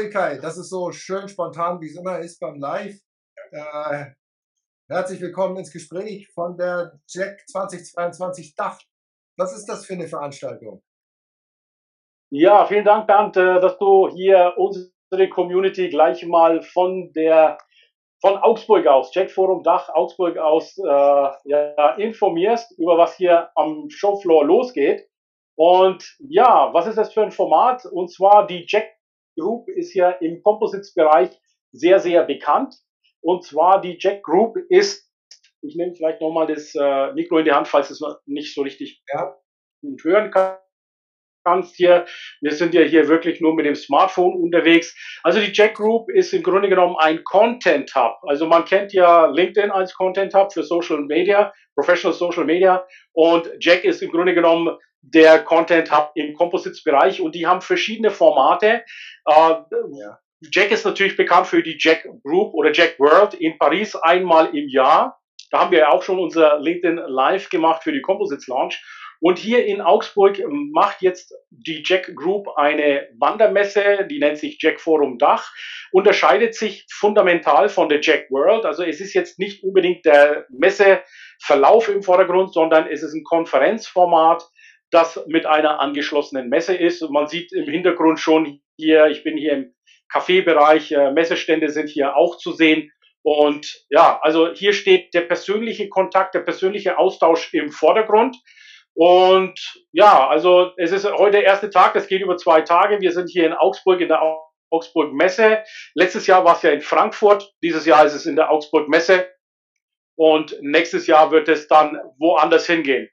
Ilkay, das ist so schön spontan, wie es immer ist beim Live. Äh, herzlich willkommen ins Gespräch von der Jack 2022 Dach. Was ist das für eine Veranstaltung? Ja, vielen Dank, Bernd, dass du hier unsere Community gleich mal von der von Augsburg aus, Jack Forum Dach Augsburg aus, äh, ja, informierst über was hier am Showfloor losgeht. Und ja, was ist das für ein Format? Und zwar die Jack Group ist ja im Composites-Bereich sehr, sehr bekannt. Und zwar die Jack Group ist, ich nehme vielleicht nochmal das äh, Mikro in die Hand, falls es nicht so richtig ja. hören kann kannst hier. Wir sind ja hier wirklich nur mit dem Smartphone unterwegs. Also die Jack Group ist im Grunde genommen ein Content Hub. Also man kennt ja LinkedIn als Content Hub für Social Media, Professional Social Media. Und Jack ist im Grunde genommen der Content Hub im Composites-Bereich und die haben verschiedene Formate. Äh, ja. Jack ist natürlich bekannt für die Jack Group oder Jack World in Paris einmal im Jahr. Da haben wir ja auch schon unser LinkedIn Live gemacht für die Composites Launch. Und hier in Augsburg macht jetzt die Jack Group eine Wandermesse, die nennt sich Jack Forum Dach, unterscheidet sich fundamental von der Jack World. Also es ist jetzt nicht unbedingt der Messeverlauf im Vordergrund, sondern es ist ein Konferenzformat das mit einer angeschlossenen Messe ist. man sieht im Hintergrund schon hier, ich bin hier im Kaffeebereich, äh, Messestände sind hier auch zu sehen. Und ja, also hier steht der persönliche Kontakt, der persönliche Austausch im Vordergrund. Und ja, also es ist heute der erste Tag, das geht über zwei Tage. Wir sind hier in Augsburg in der Augsburg Messe. Letztes Jahr war es ja in Frankfurt, dieses Jahr ist es in der Augsburg Messe. Und nächstes Jahr wird es dann woanders hingehen.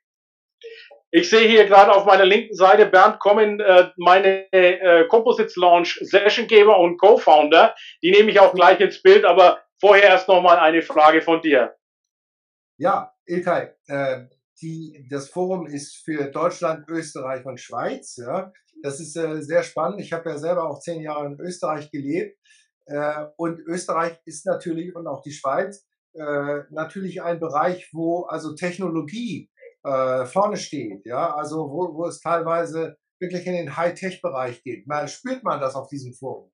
Ich sehe hier gerade auf meiner linken Seite Bernd kommen, äh, meine äh, Composites Launch Sessiongeber und Co-Founder. Die nehme ich auch gleich ins Bild, aber vorher erst nochmal eine Frage von dir. Ja, Ilkay, äh, die, das Forum ist für Deutschland, Österreich und Schweiz. Ja. Das ist äh, sehr spannend. Ich habe ja selber auch zehn Jahre in Österreich gelebt. Äh, und Österreich ist natürlich und auch die Schweiz äh, natürlich ein Bereich, wo also Technologie äh, vorne steht, ja, also wo, wo es teilweise wirklich in den Hightech-Bereich geht. Mal spürt man das auf diesem Forum.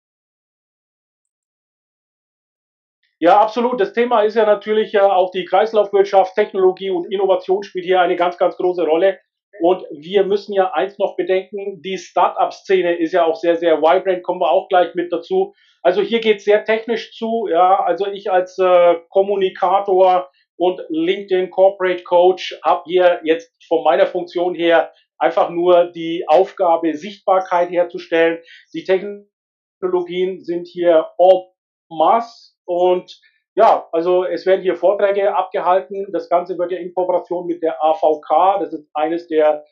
Ja, absolut. Das Thema ist ja natürlich ja auch die Kreislaufwirtschaft, Technologie und Innovation spielt hier eine ganz, ganz große Rolle. Und wir müssen ja eins noch bedenken, die Start-up-Szene ist ja auch sehr, sehr vibrant, kommen wir auch gleich mit dazu. Also hier geht es sehr technisch zu, ja, also ich als äh, Kommunikator, und LinkedIn Corporate Coach habe hier jetzt von meiner Funktion her einfach nur die Aufgabe, Sichtbarkeit herzustellen. Die Technologien sind hier en masse und ja, also es werden hier Vorträge abgehalten. Das Ganze wird ja in Kooperation mit der AVK, das ist eines der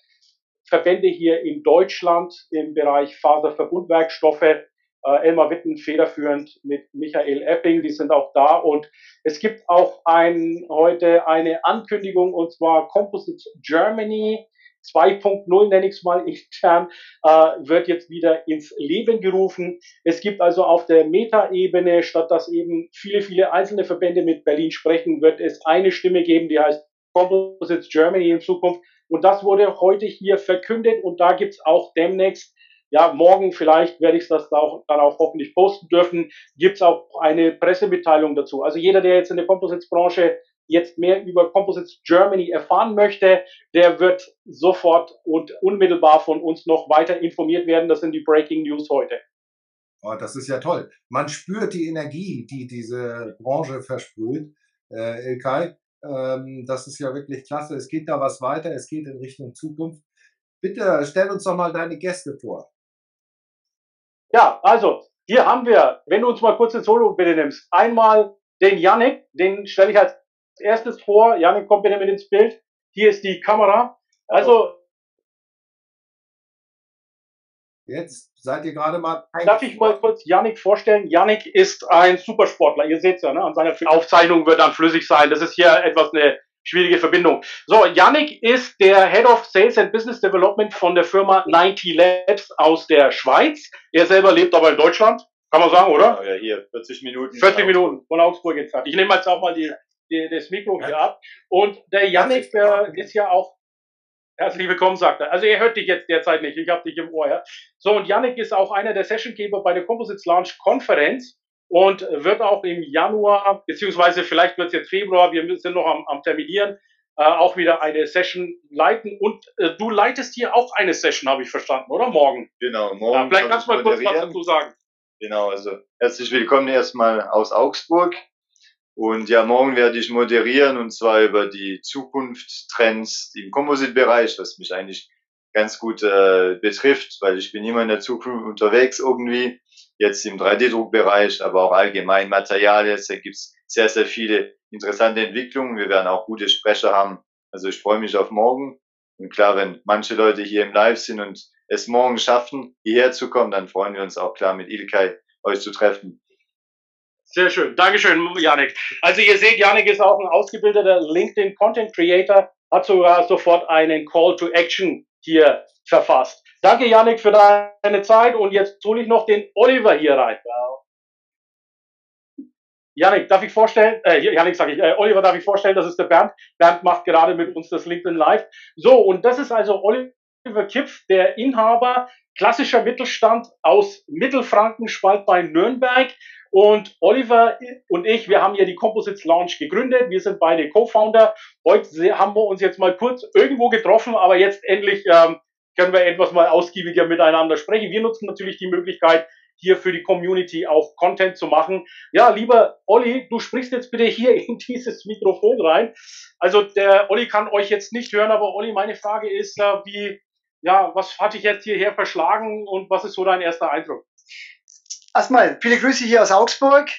Verbände hier in Deutschland im Bereich Faserverbundwerkstoffe äh, Elmar Witten federführend mit Michael Epping, die sind auch da und es gibt auch ein, heute eine Ankündigung und zwar Composites Germany 2.0 nenne ich es mal intern, äh, wird jetzt wieder ins Leben gerufen. Es gibt also auf der Meta-Ebene, statt dass eben viele, viele einzelne Verbände mit Berlin sprechen, wird es eine Stimme geben, die heißt Composites Germany in Zukunft. Und das wurde heute hier verkündet und da gibt's auch demnächst ja, morgen vielleicht werde ich das da auch, dann auch hoffentlich posten dürfen, gibt es auch eine Pressemitteilung dazu. Also jeder, der jetzt in der Composites-Branche jetzt mehr über Composites Germany erfahren möchte, der wird sofort und unmittelbar von uns noch weiter informiert werden. Das sind die Breaking News heute. Oh, das ist ja toll. Man spürt die Energie, die diese Branche versprüht. Äh, Ilkay, ähm, das ist ja wirklich klasse. Es geht da was weiter, es geht in Richtung Zukunft. Bitte stell uns doch mal deine Gäste vor. Ja, also, hier haben wir, wenn du uns mal kurz ins Solo bitte nimmst, einmal den Yannick, den stelle ich als erstes vor. Yannick kommt bitte mit ins Bild. Hier ist die Kamera. Also, Jetzt seid ihr gerade mal. Darf ich mal kurz Yannick vorstellen? Yannick ist ein Supersportler. Ihr seht es ja, ne? an seiner Aufzeichnung wird dann flüssig sein. Das ist hier etwas eine schwierige Verbindung. So, Yannick ist der Head of Sales and Business Development von der Firma 90 Labs aus der Schweiz. Er selber lebt aber in Deutschland. Kann man sagen, oder? Ja, hier 40 Minuten. 40 Minuten von Augsburg entfernt. Ich nehme jetzt auch mal die, die, das Mikro hier ab. Und der Yannick äh, ist ja auch Herzlich willkommen, sagt er. Also er hört dich jetzt derzeit nicht, ich habe dich im Ohr. Ja? So, und Yannick ist auch einer der Sessiongeber bei der Composites Launch Konferenz und wird auch im Januar, beziehungsweise vielleicht wird es jetzt Februar, wir sind noch am, am Terminieren, äh, auch wieder eine Session leiten. Und äh, du leitest hier auch eine Session, habe ich verstanden, oder? Morgen. Genau, morgen. Ja, vielleicht kannst du mal kurz was dazu sagen. Genau, also herzlich willkommen erstmal aus Augsburg. Und ja, morgen werde ich moderieren und zwar über die Zukunftstrends im Composite-Bereich, was mich eigentlich ganz gut äh, betrifft, weil ich bin immer in der Zukunft unterwegs irgendwie, jetzt im 3D-Druckbereich, aber auch allgemein Materialien. Da gibt's sehr, sehr viele interessante Entwicklungen. Wir werden auch gute Sprecher haben. Also ich freue mich auf morgen. Und klar, wenn manche Leute hier im Live sind und es morgen schaffen, hierher zu kommen, dann freuen wir uns auch klar mit Ilkay euch zu treffen. Sehr schön. Dankeschön, Janik. Also ihr seht, Janik ist auch ein ausgebildeter LinkedIn Content Creator, hat sogar sofort einen Call to Action hier verfasst. Danke, Janik, für deine Zeit und jetzt hole ich noch den Oliver hier rein. Janik, darf ich vorstellen, äh, Janik sage ich, äh, Oliver darf ich vorstellen, das ist der Bernd. Bernd macht gerade mit uns das LinkedIn Live. So, und das ist also Oliver Kipf, der Inhaber klassischer Mittelstand aus Mittelfranken, Spalt bei Nürnberg. Und Oliver und ich, wir haben ja die Composites Launch gegründet. Wir sind beide Co-Founder. Heute haben wir uns jetzt mal kurz irgendwo getroffen, aber jetzt endlich ähm, können wir etwas mal ausgiebiger miteinander sprechen. Wir nutzen natürlich die Möglichkeit, hier für die Community auch Content zu machen. Ja, lieber Olli, du sprichst jetzt bitte hier in dieses Mikrofon rein. Also der Olli kann euch jetzt nicht hören, aber Olli, meine Frage ist, äh, wie, ja, was hat dich jetzt hierher verschlagen und was ist so dein erster Eindruck? Erstmal viele Grüße hier aus Augsburg.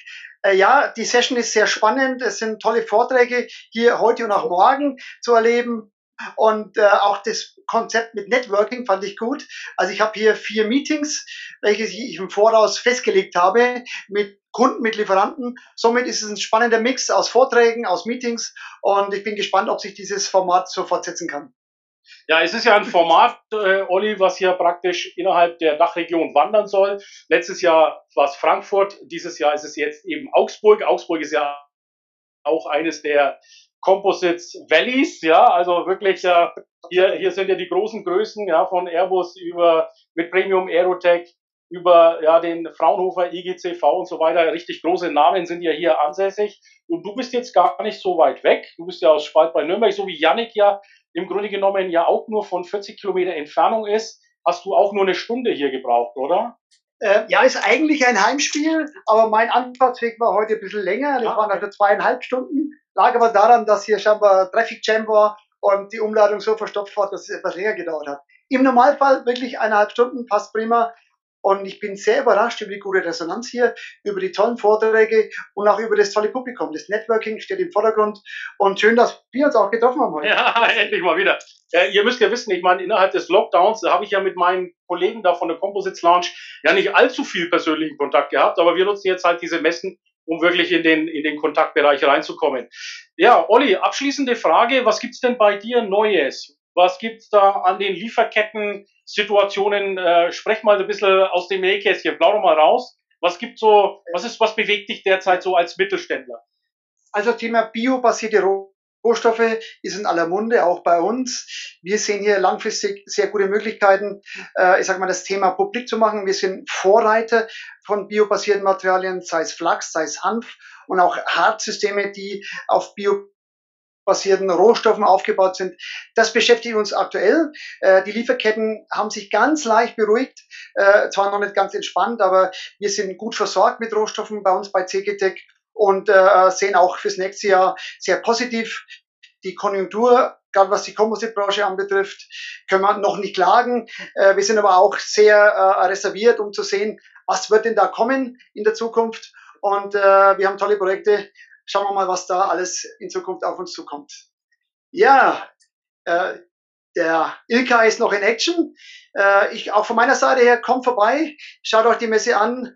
Äh, ja, die Session ist sehr spannend. Es sind tolle Vorträge hier heute und auch morgen zu erleben. Und äh, auch das Konzept mit Networking fand ich gut. Also ich habe hier vier Meetings, welche ich im Voraus festgelegt habe mit Kunden, mit Lieferanten. Somit ist es ein spannender Mix aus Vorträgen, aus Meetings und ich bin gespannt, ob sich dieses Format so fortsetzen kann. Ja, es ist ja ein Format, äh, Olli, was hier praktisch innerhalb der Dachregion wandern soll. Letztes Jahr war es Frankfurt, dieses Jahr ist es jetzt eben Augsburg. Augsburg ist ja auch eines der Composites Valleys, ja, also wirklich, äh, hier, hier sind ja die großen Größen, ja, von Airbus über, mit Premium Aerotech, über ja, den Fraunhofer IGCV und so weiter. Richtig große Namen sind ja hier ansässig. Und du bist jetzt gar nicht so weit weg. Du bist ja aus Spalt bei Nürnberg, so wie Yannick ja im Grunde genommen ja auch nur von 40 Kilometer Entfernung ist, hast du auch nur eine Stunde hier gebraucht, oder? Äh, ja, ist eigentlich ein Heimspiel, aber mein Anfahrtsweg war heute ein bisschen länger. Das ah, waren also zweieinhalb Stunden. Lag aber daran, dass hier scheinbar Traffic Jam war und die Umladung so verstopft war, dass es etwas länger gedauert hat. Im Normalfall wirklich eineinhalb Stunden, passt prima. Und ich bin sehr überrascht über die gute Resonanz hier, über die tollen Vorträge und auch über das tolle Publikum. Das Networking steht im Vordergrund. Und schön, dass wir uns auch getroffen haben heute. Ja, endlich mal wieder. Äh, ihr müsst ja wissen, ich meine, innerhalb des Lockdowns, habe ich ja mit meinen Kollegen da von der Composites Lounge ja nicht allzu viel persönlichen Kontakt gehabt, aber wir nutzen jetzt halt diese Messen, um wirklich in den, in den Kontaktbereich reinzukommen. Ja, Olli, abschließende Frage, was gibt's denn bei dir Neues? Was gibt's da an den Lieferketten-Situationen? Äh, sprech mal ein bisschen aus dem Nähkästchen, plauder mal raus. Was gibt so, was ist, was bewegt dich derzeit so als Mittelständler? Also Thema biobasierte Rohstoffe ist in aller Munde, auch bei uns. Wir sehen hier langfristig sehr gute Möglichkeiten, äh, ich sag mal, das Thema publik zu machen. Wir sind Vorreiter von biobasierten Materialien, sei es Flachs, sei es Hanf und auch Hartsysteme, die auf bio basierten Rohstoffen aufgebaut sind. Das beschäftigt uns aktuell. Äh, die Lieferketten haben sich ganz leicht beruhigt, äh, zwar noch nicht ganz entspannt, aber wir sind gut versorgt mit Rohstoffen bei uns bei CGTech und äh, sehen auch fürs nächste Jahr sehr positiv. Die Konjunktur, gerade was die Composite-Branche anbetrifft, können wir noch nicht klagen. Äh, wir sind aber auch sehr äh, reserviert, um zu sehen, was wird denn da kommen in der Zukunft. Und äh, wir haben tolle Projekte schauen wir mal, was da alles in Zukunft auf uns zukommt. Ja, äh, der Ilka ist noch in Action. Äh, ich, auch von meiner Seite her, kommt vorbei, schaut euch die Messe an.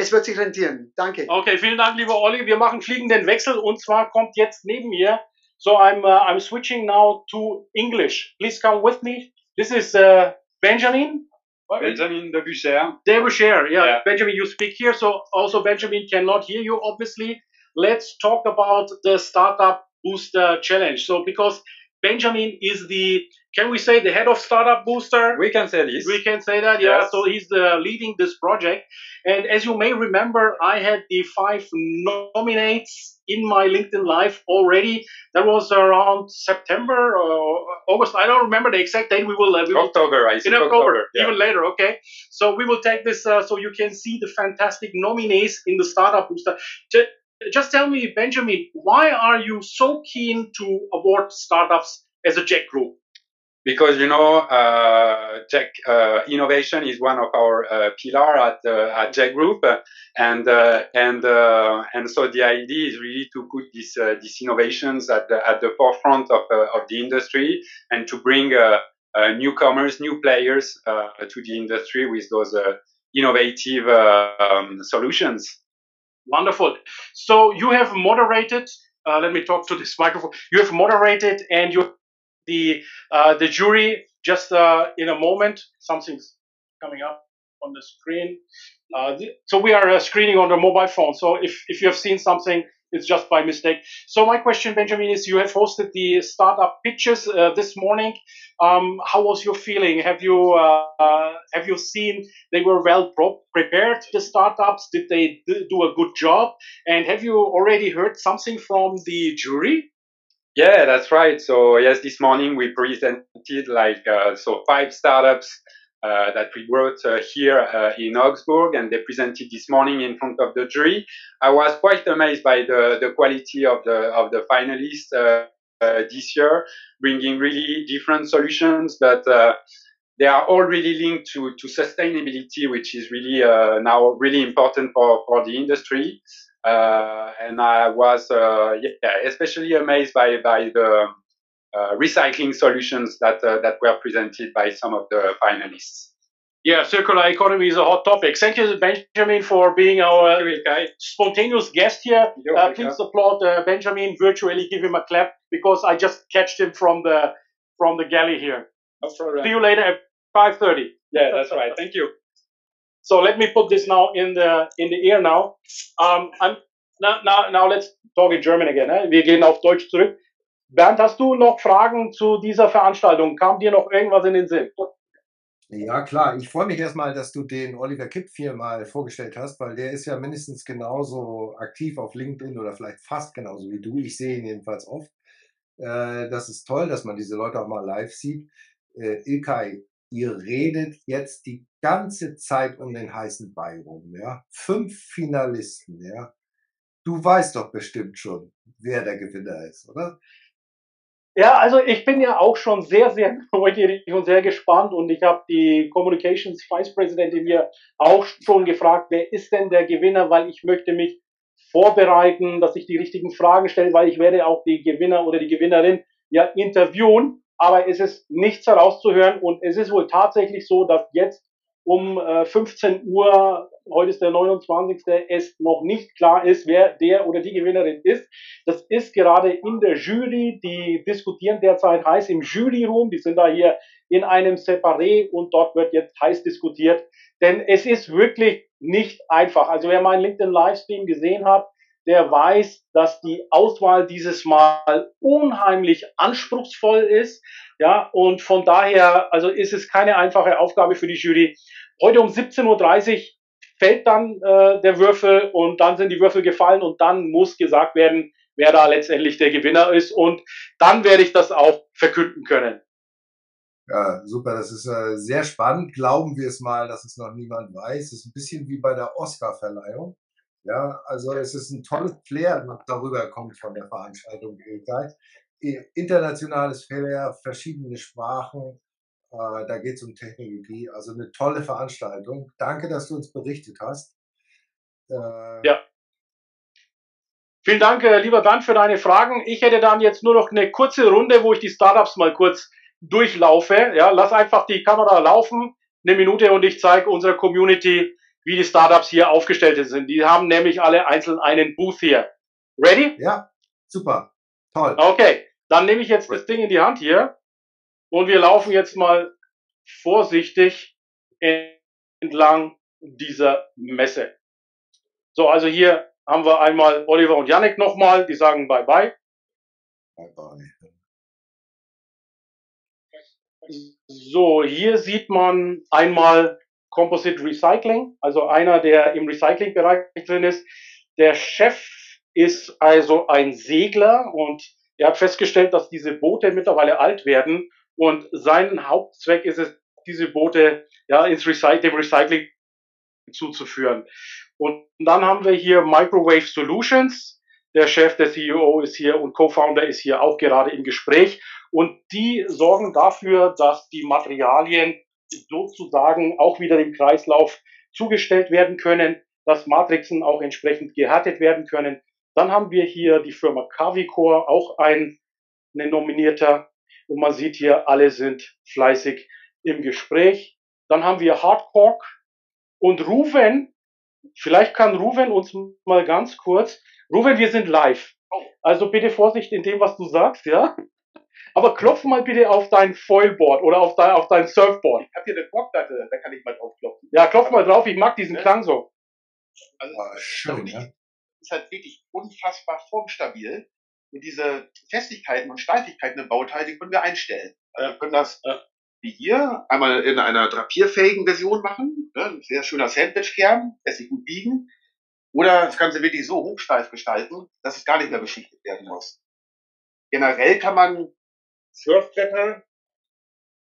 Es wird sich rentieren. Danke. Okay, vielen Dank, lieber Olli. Wir machen fliegenden Wechsel und zwar kommt jetzt neben mir. So I'm uh, I'm switching now to English. Please come with me. This is uh, Benjamin. Benjamin Debucher. Debucher, yeah. yeah. Benjamin, you speak here, so also Benjamin cannot hear you, obviously. Let's talk about the Startup Booster Challenge. So because Benjamin is the, can we say the head of Startup Booster? We can say this. We can say that, yeah. Yes. So he's the, leading this project. And as you may remember, I had the five nominates in my LinkedIn Live already. That was around September or August. I don't remember the exact date. We will. Uh, we October, I In October, October yeah. even later. Okay. So we will take this uh, so you can see the fantastic nominees in the Startup Booster. Just tell me, Benjamin, why are you so keen to award startups as a Jack Group? Because you know, uh, Jack uh, innovation is one of our uh, pillar at uh, at Jack Group, and uh, and uh, and so the idea is really to put these these innovations at the at the forefront of of the industry and to bring newcomers, new players to the industry with those innovative um, solutions. Wonderful. So you have moderated. Uh, let me talk to this microphone. You have moderated, and you the uh, the jury just uh, in a moment. Something's coming up on the screen. Uh, so we are uh, screening on the mobile phone. So if if you have seen something, it's just by mistake. So my question, Benjamin, is you have hosted the startup pitches uh, this morning. Um, how was your feeling? Have you uh, uh, have you seen they were well prepared? The startups did they do a good job? And have you already heard something from the jury? Yeah, that's right. So yes, this morning we presented like uh, so five startups uh, that we brought uh, here uh, in Augsburg and they presented this morning in front of the jury. I was quite amazed by the, the quality of the, of the finalists this year, bringing really different solutions, but they are all really linked to, to sustainability, which is really uh, now really important for, for the industry. Uh, and I was uh, yeah, especially amazed by, by the uh, recycling solutions that uh, that were presented by some of the finalists. Yeah, circular economy is a hot topic. Thank you, Benjamin, for being our spontaneous guest here. Uh, please applaud uh, Benjamin. Virtually, give him a clap because I just catched him from the from the galley here. No See you later at five thirty. Yeah, that's right. Thank you. So let me put this now in the in the air now. Um, I'm now now now let's talk in German again. Eh? Wir gehen auf Deutsch zurück. Bernd, hast du noch Fragen zu dieser Veranstaltung? Kam dir noch irgendwas in den Sinn? Ja, klar. Ich freue mich erstmal, dass du den Oliver Kipp hier mal vorgestellt hast, weil der ist ja mindestens genauso aktiv auf LinkedIn oder vielleicht fast genauso wie du. Ich sehe ihn jedenfalls oft. Äh, das ist toll, dass man diese Leute auch mal live sieht. Äh, Ilkay, ihr redet jetzt die ganze Zeit um den heißen Brei. Ja? Fünf Finalisten. Ja? Du weißt doch bestimmt schon, wer der Gewinner ist, oder? Ja, also ich bin ja auch schon sehr, sehr neugierig und sehr gespannt und ich habe die Communications Vice Presidentin mir auch schon gefragt, wer ist denn der Gewinner, weil ich möchte mich vorbereiten, dass ich die richtigen Fragen stelle, weil ich werde auch die Gewinner oder die Gewinnerin ja interviewen, aber es ist nichts herauszuhören und es ist wohl tatsächlich so, dass jetzt um äh, 15 Uhr, heute ist der 29. es noch nicht klar ist, wer der oder die Gewinnerin ist. Das ist gerade in der Jury, die diskutieren derzeit heiß im Juryroom, die sind da hier in einem Separé und dort wird jetzt heiß diskutiert, denn es ist wirklich nicht einfach. Also wer meinen LinkedIn Livestream gesehen hat, der weiß, dass die Auswahl dieses Mal unheimlich anspruchsvoll ist. Ja, und von daher, also ist es keine einfache Aufgabe für die Jury. Heute um 17.30 Uhr fällt dann äh, der Würfel und dann sind die Würfel gefallen und dann muss gesagt werden, wer da letztendlich der Gewinner ist und dann werde ich das auch verkünden können. Ja, super, das ist äh, sehr spannend. Glauben wir es mal, dass es noch niemand weiß. Es ist ein bisschen wie bei der Oscar-Verleihung. Ja, also es ist ein tolles Flair, was darüber kommt von der Veranstaltung Internationales Flair, verschiedene Sprachen, äh, da geht es um Technologie. Also eine tolle Veranstaltung. Danke, dass du uns berichtet hast. Äh, ja. Vielen Dank, äh, lieber Bernd, für deine Fragen. Ich hätte dann jetzt nur noch eine kurze Runde, wo ich die Startups mal kurz durchlaufe. Ja, lass einfach die Kamera laufen, eine Minute und ich zeige unserer Community, wie die Startups hier aufgestellt sind. Die haben nämlich alle einzeln einen Booth hier. Ready? Ja, super. Toll. Okay, dann nehme ich jetzt das Ding in die Hand hier und wir laufen jetzt mal vorsichtig entlang dieser Messe. So, also hier haben wir einmal Oliver und Yannick nochmal, die sagen Bye-bye. Bye-bye. So, hier sieht man einmal Composite Recycling, also einer, der im Recyclingbereich drin ist. Der Chef ist also ein Segler und er hat festgestellt, dass diese Boote mittlerweile alt werden und sein Hauptzweck ist es, diese Boote ja ins Recy dem Recycling zuzuführen. Und dann haben wir hier Microwave Solutions. Der Chef, der CEO ist hier und Co-Founder ist hier auch gerade im Gespräch. Und die sorgen dafür, dass die Materialien sozusagen auch wieder dem Kreislauf zugestellt werden können, dass Matrixen auch entsprechend gehärtet werden können. Dann haben wir hier die Firma Cavicor, auch ein, ein Nominierter. Und man sieht hier, alle sind fleißig im Gespräch. Dann haben wir Hardcork und Ruven. Vielleicht kann Ruven uns mal ganz kurz. Ruven, wir sind live. Also bitte Vorsicht in dem, was du sagst, ja? Aber klopf mal bitte auf dein Foilboard oder auf dein, auf dein Surfboard. Ich habe hier eine Bockplatte, da kann ich mal drauf klopfen. Ja, klopf mal drauf, ich mag diesen Ja. Klang so. Also, Ah, schön, das ja. ist halt wirklich unfassbar formstabil. Und diese Festigkeiten und Steifigkeiten im Bauteil, die können wir einstellen. Also wir können das Ja. wie hier einmal in einer drapierfähigen Version machen. Ne? Ein sehr schöner Sandwich-Kern, lässt sich gut biegen. Oder das Ganze wirklich so hochsteif gestalten, dass es gar nicht mehr beschichtet werden muss. Generell kann man Surfbretter,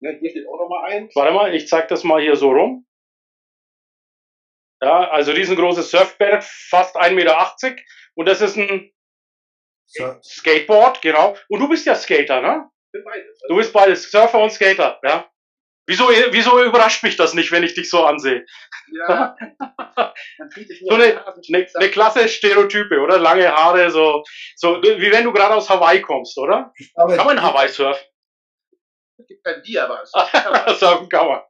ne, hier steht auch nochmal ein. Warte mal, ich zeig das mal hier so rum. Ja, also riesengroßes Surfbrett, fast 1,80 Meter. Und das ist ein So, Skateboard, genau. Und du bist ja Skater, ne? Du bist beides Surfer und Skater, ja? Wieso, wieso überrascht mich das nicht, wenn ich dich so ansehe? Ja, So eine, eine, eine klasse Stereotype, oder? Lange Haare, so, so wie wenn du gerade aus Hawaii kommst, oder? ich Kann man in Hawaii surfen? Es gibt kein Bier, aber es surfen kann man.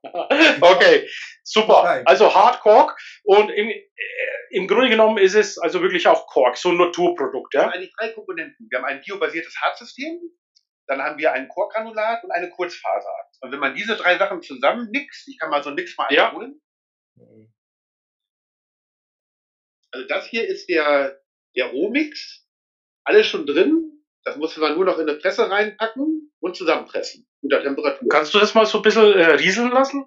Okay, super. Okay. Also Hardcork und im, äh, im Grunde genommen ist es also wirklich auch Kork, so ein Naturprodukt, Wir haben ja? eigentlich drei Komponenten. Wir haben ein biobasiertes Hartsystem, dann haben wir ein Chorgranulat und eine Kurzfaser. Und wenn man diese drei Sachen zusammen mixt, ich kann mal so einen Mix mal Ja. einholen. Also das hier ist der, der Rohmix. Alles schon drin. Das muss man nur noch in eine Presse reinpacken und zusammenpressen. Unter Temperatur. Kannst du das mal so ein bisschen äh, rieseln lassen?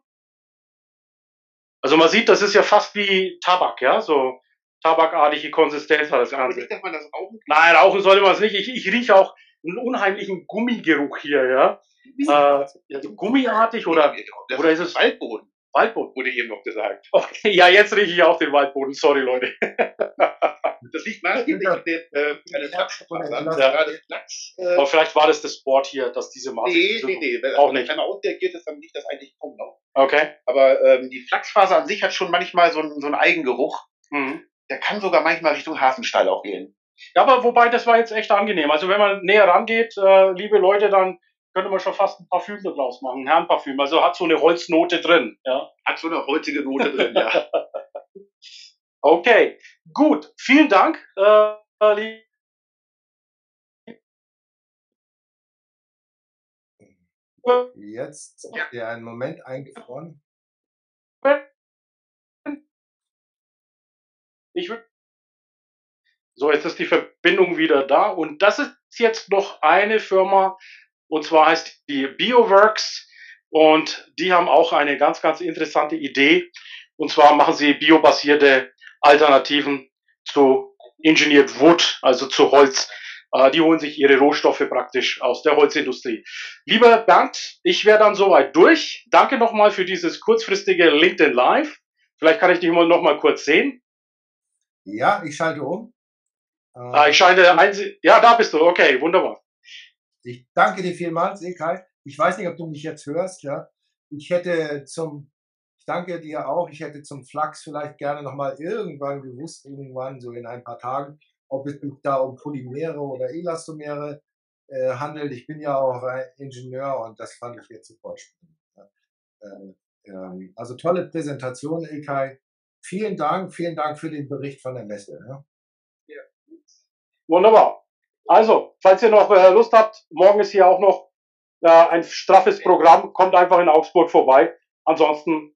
Also man sieht, das ist ja fast wie Tabak, ja? So tabakartige Konsistenz hat das Ganze. nicht, dass man das rauchen Nein, rauchen sollte man es nicht. Ich, ich rieche auch einen unheimlichen Gummigeruch hier, ja? Äh, ja, so gummiartig oder das oder ist es- Waldboden, Waldboden? wurde eben noch gesagt. Okay, ja, jetzt rieche ich auch den Waldboden. Sorry, Leute. Das liegt maßgeblich an der, äh, an der Flachsfaser. Ja. Gerade Flachs, äh, Aber vielleicht war das das Board hier, dass diese Maße. Nee, nee, nee. Wenn Auch nicht. einmal ausreagiert ist, dann liegt das eigentlich kaum noch. Okay. Aber ähm, die Flachsfaser an sich hat schon manchmal so einen, so einen Eigengeruch. Mhm. Der kann sogar manchmal Richtung Hafenstall auch gehen. Ja, aber wobei, das war jetzt echt angenehm. Also wenn man näher rangeht, äh, liebe Leute, dann könnte man schon fast ein Parfüm daraus machen, ein Herrenparfüm. Also hat so eine Holznote drin. Ja. Hat so eine holzige Note drin, ja. Okay, gut. Vielen Dank. Äh, Jetzt ist ja einen Moment eingefroren. Ich. So, jetzt ist die Verbindung wieder da. Und das ist jetzt noch eine Firma, und zwar heißt die BioWorks. Und die haben auch eine ganz, ganz interessante Idee. Und zwar machen sie biobasierte Alternativen zu Engineered Wood, also zu Holz. Äh, Die holen sich ihre Rohstoffe praktisch aus der Holzindustrie. Lieber Bernd, ich wäre dann soweit durch. Danke nochmal für dieses kurzfristige LinkedIn Live. Vielleicht kann ich dich mal noch mal kurz sehen. Ja, ich schalte um. Äh, ich scheine einsi Ja, da bist du. Okay, wunderbar. Ich danke dir vielmals, Ekay. Ich weiß nicht, ob du mich jetzt hörst, ja. Ich hätte zum, danke dir auch, ich hätte zum Flachs vielleicht gerne nochmal irgendwann gewusst, irgendwann, so in ein paar Tagen, ob es da um Polymere oder Elastomere äh, handelt. Ich bin ja auch Ingenieur und das fand ich jetzt sofort spannend. Äh, ähm, also tolle Präsentation, Ilkay. Vielen Dank, vielen Dank für den Bericht von der Messe. Ja. Wunderbar. Also, falls ihr noch äh, Lust habt, morgen ist hier auch noch äh, ein straffes Programm. Kommt einfach in Augsburg vorbei. Ansonsten